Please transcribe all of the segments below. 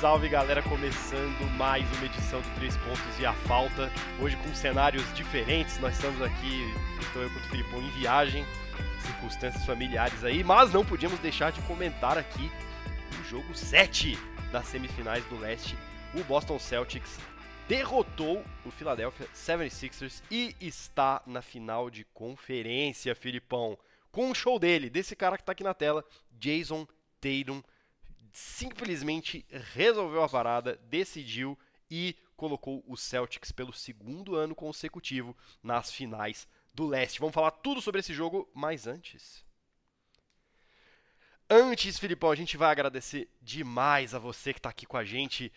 salve galera, começando mais uma edição do Três Pontos e a Falta. Hoje com cenários diferentes, nós estamos aqui, estou eu com o Filipão em viagem, circunstâncias familiares aí, mas não podíamos deixar de comentar aqui o jogo 7 das semifinais do leste. O Boston Celtics derrotou o Philadelphia 76ers e está na final de conferência, Filipão. Com o show dele, desse cara que está aqui na tela, Jason Tatum simplesmente resolveu a parada, decidiu e colocou o Celtics pelo segundo ano consecutivo nas finais do leste. Vamos falar tudo sobre esse jogo, mas antes. Antes, Filipão, a gente vai agradecer demais a você que está aqui com a gente.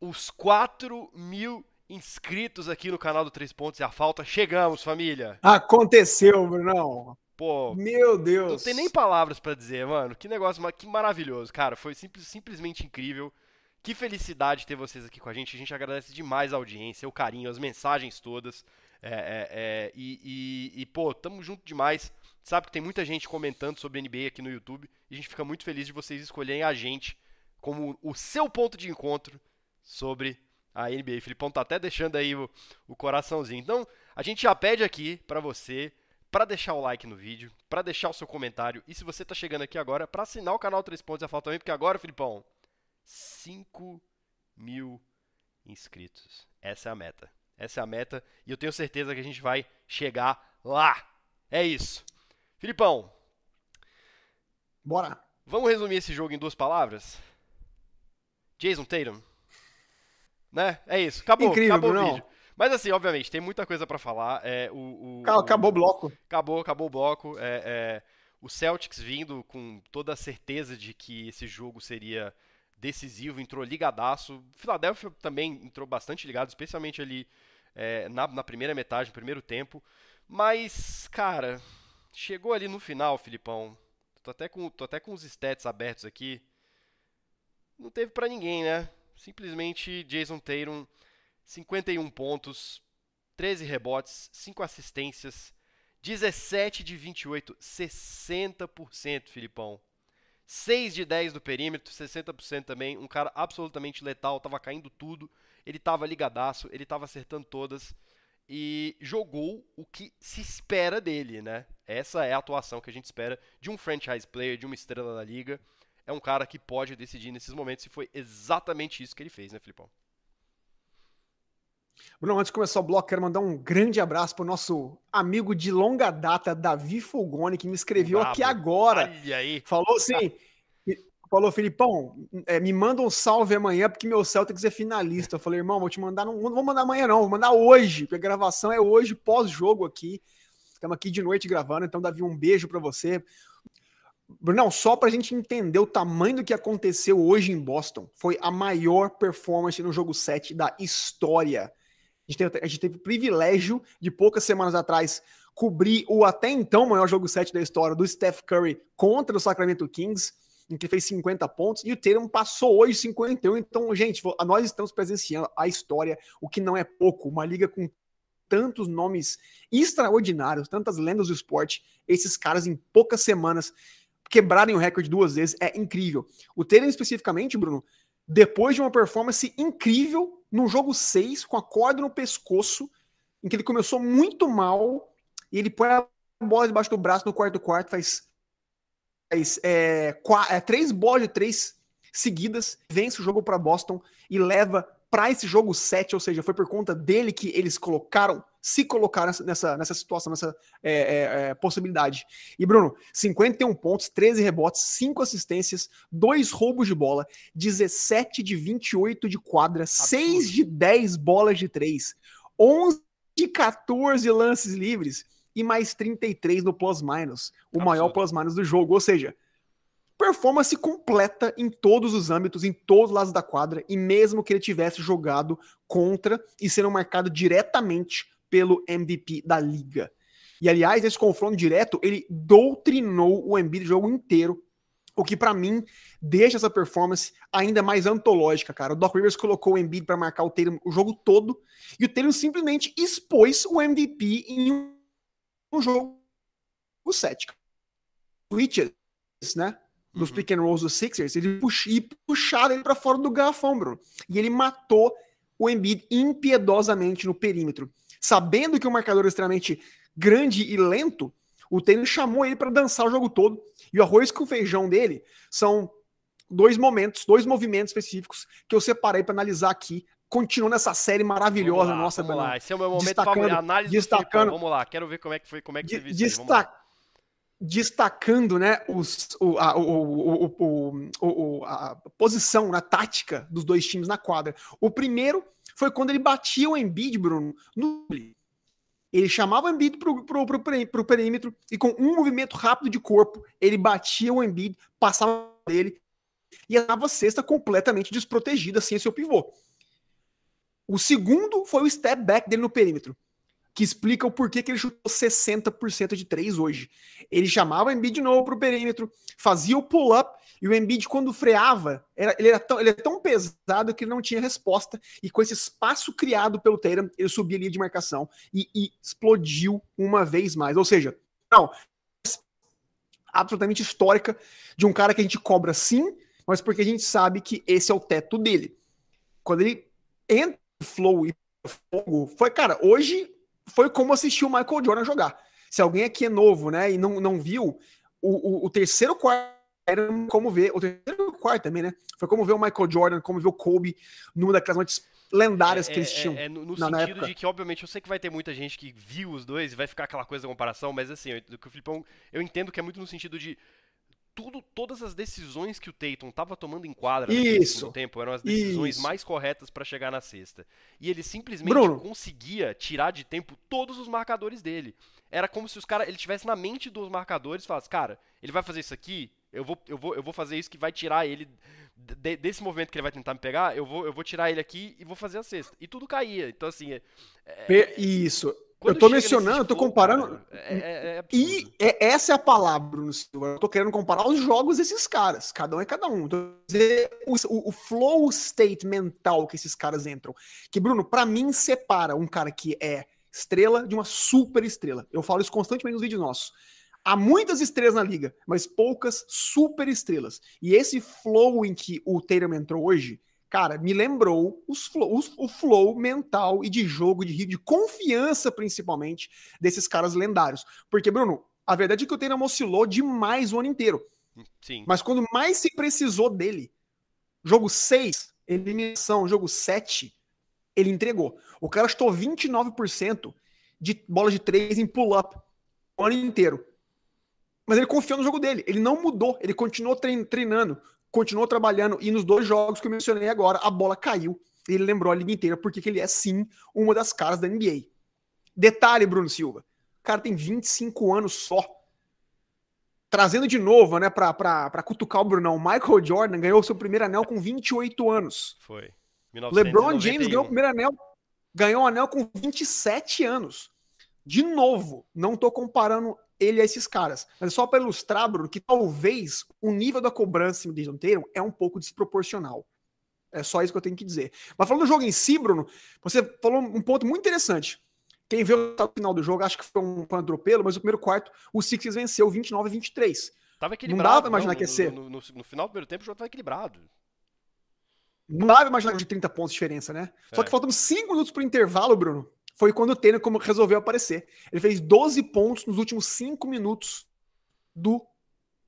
Os 4 mil inscritos aqui no canal do Três Pontos e a Falta. Chegamos, família! Aconteceu, Brunão! Pô, meu Deus. Não tem nem palavras para dizer, mano. Que negócio, que maravilhoso, cara. Foi simples, simplesmente incrível. Que felicidade ter vocês aqui com a gente. A gente agradece demais a audiência, o carinho, as mensagens todas. É, é, é, e, e, e, pô, tamo junto demais. Sabe que tem muita gente comentando sobre NBA aqui no YouTube. E a gente fica muito feliz de vocês escolherem a gente como o seu ponto de encontro sobre a NBA. O Filipão tá até deixando aí o, o coraçãozinho. Então, a gente já pede aqui para você para deixar o like no vídeo, para deixar o seu comentário e se você está chegando aqui agora, para assinar o canal 3 Pontos e a Falta também, porque agora, Filipão, 5 mil inscritos. Essa é a meta. Essa é a meta e eu tenho certeza que a gente vai chegar lá. É isso. Filipão. Bora. Vamos resumir esse jogo em duas palavras? Jason Tatum. Né? É isso. Acabou. Incrível, acabou o vídeo. Mas assim, obviamente, tem muita coisa para falar. É, o, o, acabou o bloco. Acabou, acabou o bloco. É, é, o Celtics vindo com toda a certeza de que esse jogo seria decisivo, entrou ligadaço. Philadelphia também entrou bastante ligado, especialmente ali é, na, na, primeira metade, no primeiro tempo. Mas, cara, chegou ali no final, Filipão. Tô até com, tô até com os stats abertos aqui. Não teve para ninguém, né? Simplesmente Jason Tatum 51 pontos, 13 rebotes, 5 assistências, 17 de 28, 60%, Filipão. 6 de 10 do perímetro, 60% também. Um cara absolutamente letal, tava caindo tudo. Ele tava ligadaço, ele tava acertando todas. E jogou o que se espera dele, né? Essa é a atuação que a gente espera de um franchise player, de uma estrela da liga. É um cara que pode decidir nesses momentos e foi exatamente isso que ele fez, né, Filipão? Bruno, antes de começar o bloco, quero mandar um grande abraço para o nosso amigo de longa data, Davi Fulgoni, que me escreveu Bravo. aqui agora. Olha aí. Falou assim: falou, Filipão, é, me manda um salve amanhã, porque meu Celtics é finalista. Eu falei, irmão, vou te mandar, não, não vou mandar amanhã, não, vou mandar hoje, porque a gravação é hoje, pós-jogo aqui. Estamos aqui de noite gravando, então, Davi, um beijo para você. Brunão, só para a gente entender o tamanho do que aconteceu hoje em Boston, foi a maior performance no jogo 7 da história. A gente, teve, a gente teve o privilégio de poucas semanas atrás cobrir o até então maior jogo 7 da história do Steph Curry contra o Sacramento Kings, em que fez 50 pontos, e o Tatum passou hoje 51. Então, gente, nós estamos presenciando a história, o que não é pouco, uma liga com tantos nomes extraordinários, tantas lendas do esporte, esses caras em poucas semanas quebrarem o recorde duas vezes é incrível. O Tatum especificamente, Bruno, depois de uma performance incrível no jogo 6, com a corda no pescoço, em que ele começou muito mal, e ele põe a bola debaixo do braço no quarto quarto, faz, faz é, quatro, é, três bolas de três seguidas, vence o jogo para Boston e leva para esse jogo 7, ou seja, foi por conta dele que eles colocaram, se colocaram nessa, nessa situação, nessa é, é, é, possibilidade. E Bruno, 51 pontos, 13 rebotes, 5 assistências, 2 roubos de bola, 17 de 28 de quadra, Absurdo. 6 de 10 bolas de 3, 11 de 14 lances livres e mais 33 no plus-minus, o Absurdo. maior plus-minus do jogo, ou seja, performance completa em todos os âmbitos, em todos os lados da quadra, e mesmo que ele tivesse jogado contra e sendo marcado diretamente pelo MVP da liga. E aliás, nesse confronto direto, ele doutrinou o Embiid o jogo inteiro, o que para mim deixa essa performance ainda mais antológica, cara. O Doc Rivers colocou o Embiid para marcar o Tatum o jogo todo, e o Tatum simplesmente expôs o MVP em um jogo 7. Switches, né? nos uhum. pick and rolls dos Sixers, ele pux, e puxaram ele para fora do garrafão, Bruno. E ele matou o Embiid impiedosamente no perímetro. Sabendo que o marcador é extremamente grande e lento, o Taylor chamou ele para dançar o jogo todo. E o arroz com feijão dele são dois momentos, dois movimentos específicos que eu separei para analisar aqui. Continuando essa série maravilhosa vamos lá, nossa, vamos lá. Esse é o meu momento destacando, favorito. Análise destacando, Vamos lá, quero ver como é que foi, como é que você viu destac, Destacando, né, os, o, a, o, o, o, a posição na tática dos dois times na quadra. O primeiro foi quando ele batia o Embiid, Bruno, no ele chamava o Embiid pro, pro, pro, pro, perímetro e com um movimento rápido de corpo, ele batia o Embiid, passava dele e a cesta completamente desprotegida sem seu pivô. O segundo foi o step back dele no perímetro, que explica o porquê que ele chutou 60% de três hoje. Ele chamava o Embiid de novo pro perímetro, fazia o pull-up, e o Embiid, quando freava, era, ele, era tão, ele é tão pesado que ele não tinha resposta, e com esse espaço criado pelo Tatum, ele subia ali de marcação e, e explodiu uma vez mais. Ou seja, não, absolutamente histórica de um cara que a gente cobra sim, mas porque a gente sabe que esse é o teto dele. Quando ele entra no flow e fogo, foi, cara, hoje foi como assistir o Michael Jordan jogar. Se alguém aqui é novo, né, e não, não viu, o, o, o terceiro quarto era como ver, o terceiro quarto também, né? Foi como ver o Michael Jordan, como ver o Kobe, numa daquelas noites lendárias é, que eles é, tinham. É, é no, no sentido época. de que, obviamente, eu sei que vai ter muita gente que viu os dois e vai ficar aquela coisa da comparação, mas assim, do que o Filipão, eu entendo que é muito no sentido de tudo, todas as decisões que o Tatum estava tomando em quadra no tempo eram as decisões isso. mais corretas para chegar na sexta. E ele simplesmente Bruno. conseguia tirar de tempo todos os marcadores dele. Era como se os cara, ele tivesse na mente dos marcadores e falasse, cara, ele vai fazer isso aqui, eu vou, eu vou, eu vou fazer isso que vai tirar ele de, desse movimento que ele vai tentar me pegar, eu vou, eu vou tirar ele aqui e vou fazer a cesta. E tudo caía. Então, assim. É, é, isso. Eu tô mencionando, eu tô comparando. É, é, é e é, essa é a palavra, Bruno Silva. Eu tô querendo comparar os jogos desses caras. Cada um é cada um. Dizer, o, o, flow state mental que esses caras entram. Que, Bruno, para mim, separa um cara que é estrela de uma super estrela. Eu falo isso constantemente nos vídeos nossos. Há muitas estrelas na liga, mas poucas super estrelas. E esse flow em que o Tatum entrou hoje, cara, me lembrou os flow, os, o flow mental e de jogo, de de confiança, principalmente, desses caras lendários. Porque, Bruno, a verdade é que o Tatum oscilou demais o ano inteiro. Sim. Mas quando mais se precisou dele, jogo 6, eliminação, jogo 7, ele entregou. O cara estou 29% de bola de 3 em pull-up o ano inteiro. Mas ele confiou no jogo dele. Ele não mudou. Ele continuou treinando, continuou trabalhando. E nos dois jogos que eu mencionei agora, a bola caiu. Ele lembrou a liga inteira porque ele é, sim, uma das caras da NBA. Detalhe, Bruno Silva. O cara tem 25 anos só. Trazendo de novo, né, pra, pra, pra cutucar o Brunão, Michael Jordan ganhou seu primeiro anel com 28 anos. Foi. 1991. LeBron James ganhou o primeiro anel, ganhou o anel com 27 anos. De novo, não tô comparando ele a esses caras. Mas só para ilustrar, Bruno, que talvez o nível da cobrança Jason Tatum é um pouco desproporcional. É só isso que eu tenho que dizer. Mas falando do jogo em si, Bruno, você falou um ponto muito interessante. Quem viu o final do jogo, acho que foi um, um atropelo, mas o primeiro quarto, o Sixers venceu 29 a 23. Tava equilibrado. Não dava pra imaginar não, que ia ser. No, no, no, final do primeiro tempo, o jogo tava equilibrado. Não dava pra imaginar de 30 pontos de diferença, né? É. Só que faltando 5 minutos pro intervalo, Bruno foi quando o como resolveu aparecer. Ele fez 12 pontos nos últimos 5 minutos do,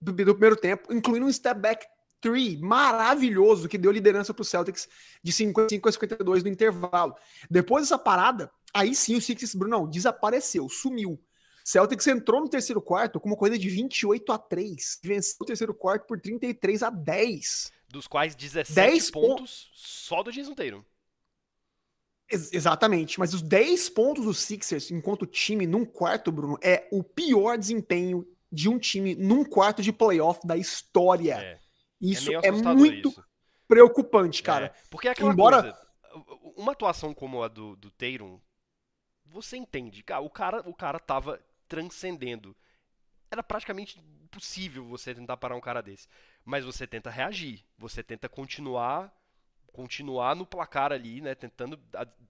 do, do, primeiro tempo, incluindo um step back 3 maravilhoso que deu liderança para o Celtics de 55 a 52 no intervalo. Depois dessa parada, aí sim o Sixers, Bruno, desapareceu, sumiu. Celtics entrou no terceiro quarto com uma corrida de 28 a 3, venceu o terceiro quarto por 33 a 10. Dos quais 17 10 pontos só do Jason Tatum. Ex exatamente, mas os 10 pontos do Sixers enquanto time num quarto, Bruno, é o pior desempenho de um time num quarto de playoff da história. É. Isso é, é muito isso. preocupante, cara. É. Porque é aquela Embora... coisa, uma atuação como a do, do Tatum, você entende, cara, o cara, o cara tava transcendendo. Era praticamente impossível você tentar parar um cara desse. Mas você tenta reagir, você tenta continuar continuar no placar ali, né, tentando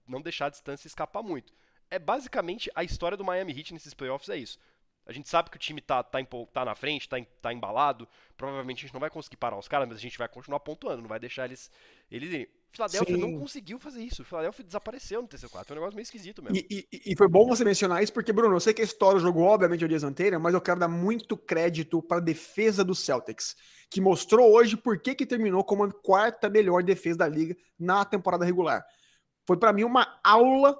não deixar a distância escapar muito. É basicamente a história do Miami Heat nesses playoffs é isso. A gente sabe que o time tá, tá, tá na frente, tá, tá embalado. Provavelmente a gente não vai conseguir parar os caras, mas a gente vai continuar pontuando, não vai deixar eles. eles Filadélfia não conseguiu fazer isso. Filadélfia desapareceu no TC4. Foi um negócio meio esquisito mesmo. E, e, e, foi bom você mencionar isso, porque, Bruno, eu sei que a história jogou, obviamente, o dias anterior, mas eu quero dar muito crédito para a defesa do Celtics, que mostrou hoje por que, que terminou como a quarta melhor defesa da liga na temporada regular. Foi para mim uma aula,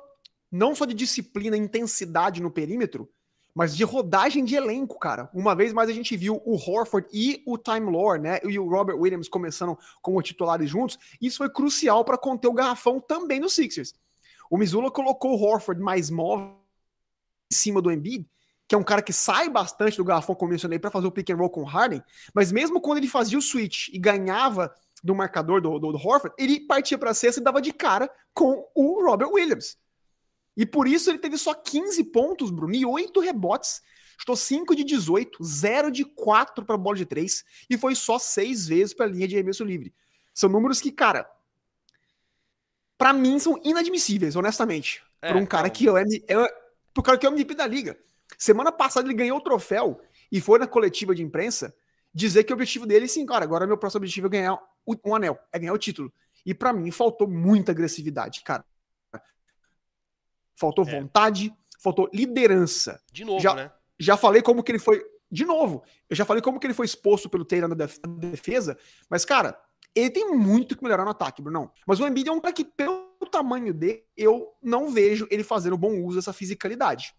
não só de disciplina e intensidade no perímetro, mas de rodagem de elenco, cara. Uma vez mais a gente viu o Horford e o Time Lord, né? E o Robert Williams começando como titulares juntos. Isso foi crucial para conter o garrafão também no Sixers. O Missoula colocou o Horford mais móvel em cima do Embiid, que é um cara que sai bastante do garrafão, como mencionei, para fazer o pick and roll com o Harden. Mas mesmo quando ele fazia o switch e ganhava do marcador do, do, do Horford, ele partia para a cesta e dava de cara com o Robert Williams. E por isso ele teve só 15 pontos, Bruno, e 8 rebotes. Estou 5 de 18, 0 de 4 para bola de 3 e foi só 6 vezes para a linha de arremesso livre. São números que, cara, para mim são inadmissíveis, honestamente. É, para um cara não. que é, é pro cara que é o MVP da liga. Semana passada ele ganhou o troféu e foi na coletiva de imprensa dizer que o objetivo dele, sim, cara, agora meu próximo objetivo é ganhar um anel, é ganhar o título. E para mim faltou muita agressividade, cara. Faltou é. vontade, faltou liderança. De novo, já, né? Já falei como que ele foi. De novo, eu já falei como que ele foi exposto pelo Taylor na defesa, mas, cara, ele tem muito que melhorar no ataque, Bruno. Mas o Embiid é um cara que, pelo tamanho dele, eu não vejo ele fazendo bom uso dessa fisicalidade.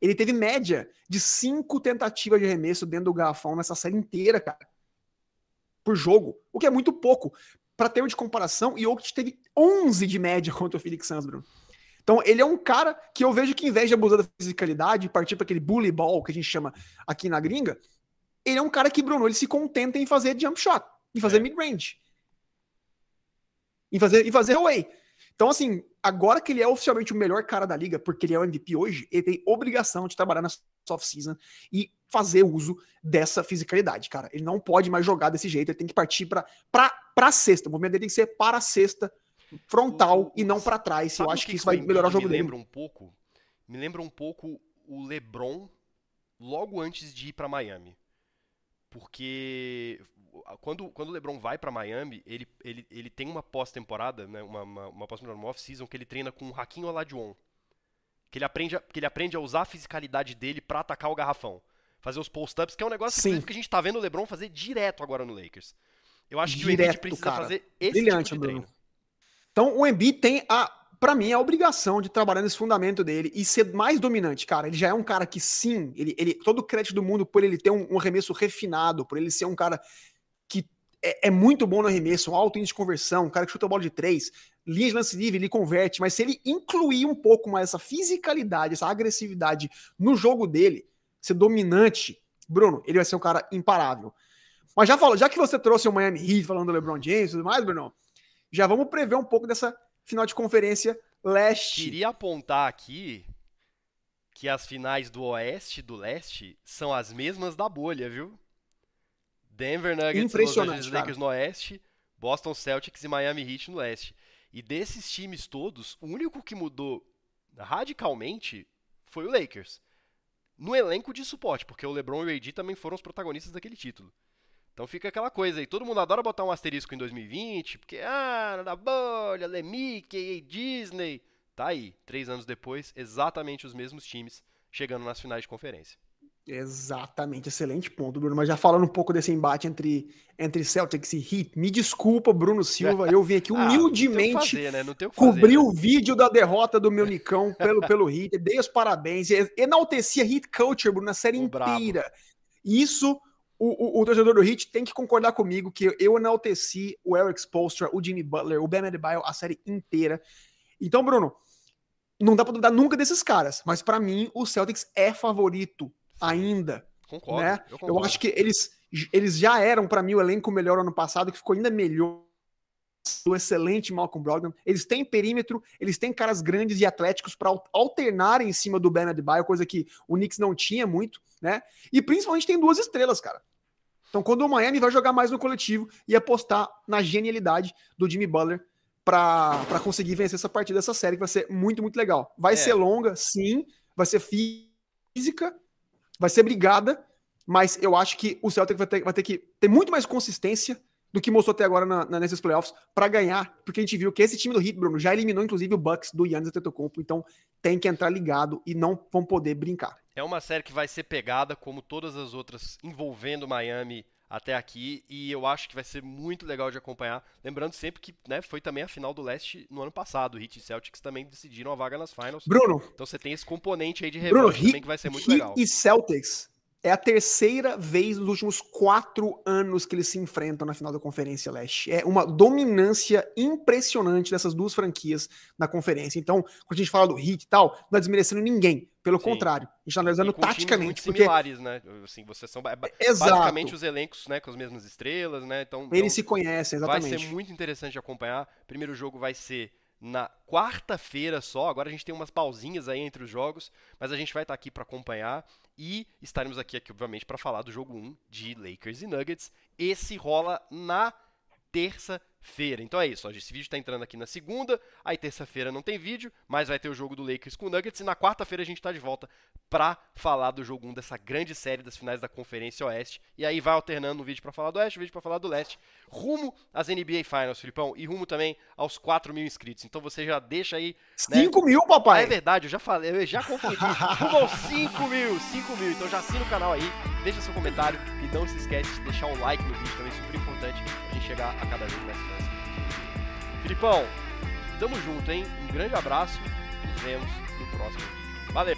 Ele teve média de cinco tentativas de arremesso dentro do garrafão nessa série inteira, cara. Por jogo. O que é muito pouco. Para termo de comparação, e Jokic teve 11 de média contra o Felix Suns, Bruno. Então, ele é um cara que eu vejo que, em vez de abusar da fisicalidade e partir para aquele bully ball que a gente chama aqui na gringa, ele é um cara que, Bruno, ele se contenta em fazer jump shot, em fazer é. mid-range, em fazer, em fazer away. Então, assim, agora que ele é oficialmente o melhor cara da liga, porque ele é o MVP hoje, ele tem obrigação de trabalhar na soft season e fazer uso dessa fisicalidade, cara. Ele não pode mais jogar desse jeito, ele tem que partir para para sexta. O movimento dele tem que ser para a cesta frontal o, e não para trás. Eu acho que, que isso vai melhorar o jogo me lembra um pouco, me lembra um pouco o LeBron logo antes de ir para Miami. Porque quando, quando o LeBron vai para Miami, ele, ele, ele tem uma pós-temporada, né, uma, uma, uma pós-temporada, off-season, que ele treina com o Hakim Olajuwon. Que ele, aprende a, que ele aprende a usar a fisicalidade dele para atacar o garrafão. Fazer os post-ups, que é um negócio que a gente tá vendo o LeBron fazer direto agora no Lakers. Eu acho que direto, o Embiid precisa cara. fazer esse Brilhante, tipo de treino. Bruno. Então o Embiid tem a, para mim, a obrigação de trabalhar nesse fundamento dele e ser mais dominante, cara. Ele já é um cara que sim, ele, ele todo o crédito do mundo por ele ter um, um arremesso refinado, por ele ser um cara que é, é, muito bom no arremesso, um alto índice de conversão, um cara que chuta a bola de três, linha de lance livre, ele converte, mas se ele incluir um pouco mais essa fisicalidade, essa agressividade no jogo dele, ser dominante, Bruno, ele vai ser um cara imparável. Mas já falou, já que você trouxe o Miami Heat falando do LeBron James e tudo mais, Bruno, já vamos prever um pouco dessa final de conferência leste. Queria apontar aqui que as finais do oeste e do leste são as mesmas da bolha, viu? Denver Nuggets Los Angeles Lakers no oeste, Boston Celtics e Miami Heat no leste. E desses times todos, o único que mudou radicalmente foi o Lakers. No elenco de suporte, porque o LeBron e o AD também foram os protagonistas daquele título. Então fica aquela coisa aí, todo mundo adora botar um asterisco em 2020, porque, ah, na bolha, Mickey, Disney. Tá aí, três anos depois, exatamente os mesmos times chegando nas finais de conferência. Exatamente, excelente ponto, Bruno. Mas já falando um pouco desse embate entre, entre Celtics e Heat, me desculpa, Bruno Silva, eu vim aqui ah, humildemente ah, fazer, né? cobrir né? o vídeo da derrota do meu Nicão pelo, pelo Heat, dei os parabéns, enalteci a Heat Culture, Bruno, na série o inteira. Bravo. Isso o, o, o, torcedor do Heat tem que concordar comigo que eu enalteci o Eric Spolstra, o Jimmy Butler, o Ben Adebayo, a série inteira. Então, Bruno, não dá pra duvidar nunca desses caras, mas para mim o Celtics é favorito ainda. Concordo, né? eu, concordo. eu acho que eles, eles já eram para mim o elenco melhor ano passado, que ficou ainda melhor do excelente Malcolm Brogdon. Eles têm perímetro, eles têm caras grandes e atléticos para alternar em cima do Ben Adebayo, coisa que o Knicks não tinha muito, né? E principalmente tem duas estrelas, cara. Então, quando o Miami vai jogar mais no coletivo e apostar na genialidade do Jimmy Butler para conseguir vencer essa partida, essa série, que vai ser muito, muito legal. Vai é. ser longa, sim, vai ser física, vai ser brigada, mas eu acho que o Celtic vai ter, vai ter que ter muito mais consistência do que mostrou até agora na, na, nesses playoffs para ganhar, porque a gente viu que esse time do Heat, Bruno, já eliminou inclusive o Bucks do Yannis Antetokounmpo, então tem que entrar ligado e não vão poder brincar. É uma série que vai ser pegada como todas as outras envolvendo Miami até aqui e eu acho que vai ser muito legal de acompanhar. Lembrando sempre que né, foi também a final do leste no ano passado. O Heat e Celtics também decidiram a vaga nas finals. Bruno. Então você tem esse componente aí de revanche também que vai ser muito Heat legal. e Celtics é a terceira vez nos últimos quatro anos que eles se enfrentam na final da Conferência Leste. É uma dominância impressionante dessas duas franquias na conferência. Então, quando a gente fala do Heat e tal, não é desmerecendo ninguém. Pelo Sim. contrário, a gente está analisando taticamente. Muito porque... similares, né? Assim, vocês são Exato. basicamente os elencos né, com as mesmas estrelas, né? Então, Eles então, se conhecem, exatamente. Vai ser muito interessante de acompanhar. Primeiro jogo vai ser na quarta-feira só. Agora a gente tem umas pausinhas aí entre os jogos, mas a gente vai estar tá aqui para acompanhar e estaremos aqui, aqui obviamente, para falar do jogo 1 de Lakers e Nuggets. Esse rola na terça-feira. Então é isso, ó, esse vídeo está entrando aqui na segunda, aí terça-feira não tem vídeo, mas vai ter o jogo do Lakers com o Nuggets e na quarta-feira a gente está de volta para falar do jogo 1 dessa grande série das finais da Conferência Oeste. E aí vai alternando um vídeo para falar do Oeste, um vídeo para falar do Leste, rumo às NBA Finals, Filipão, e rumo também aos 4 mil inscritos. Então você já deixa aí. 5 né? mil, papai! Ah, é verdade, eu já falei, eu já confundi. rumo aos 5 mil, 5 mil. Então já assina o canal aí, deixa seu comentário e não se esquece de deixar um like no vídeo também, super importante a gente chegar a cada vez mais. Filipão, tamo junto, hein? Um grande abraço, nos vemos no próximo vídeo. Valeu!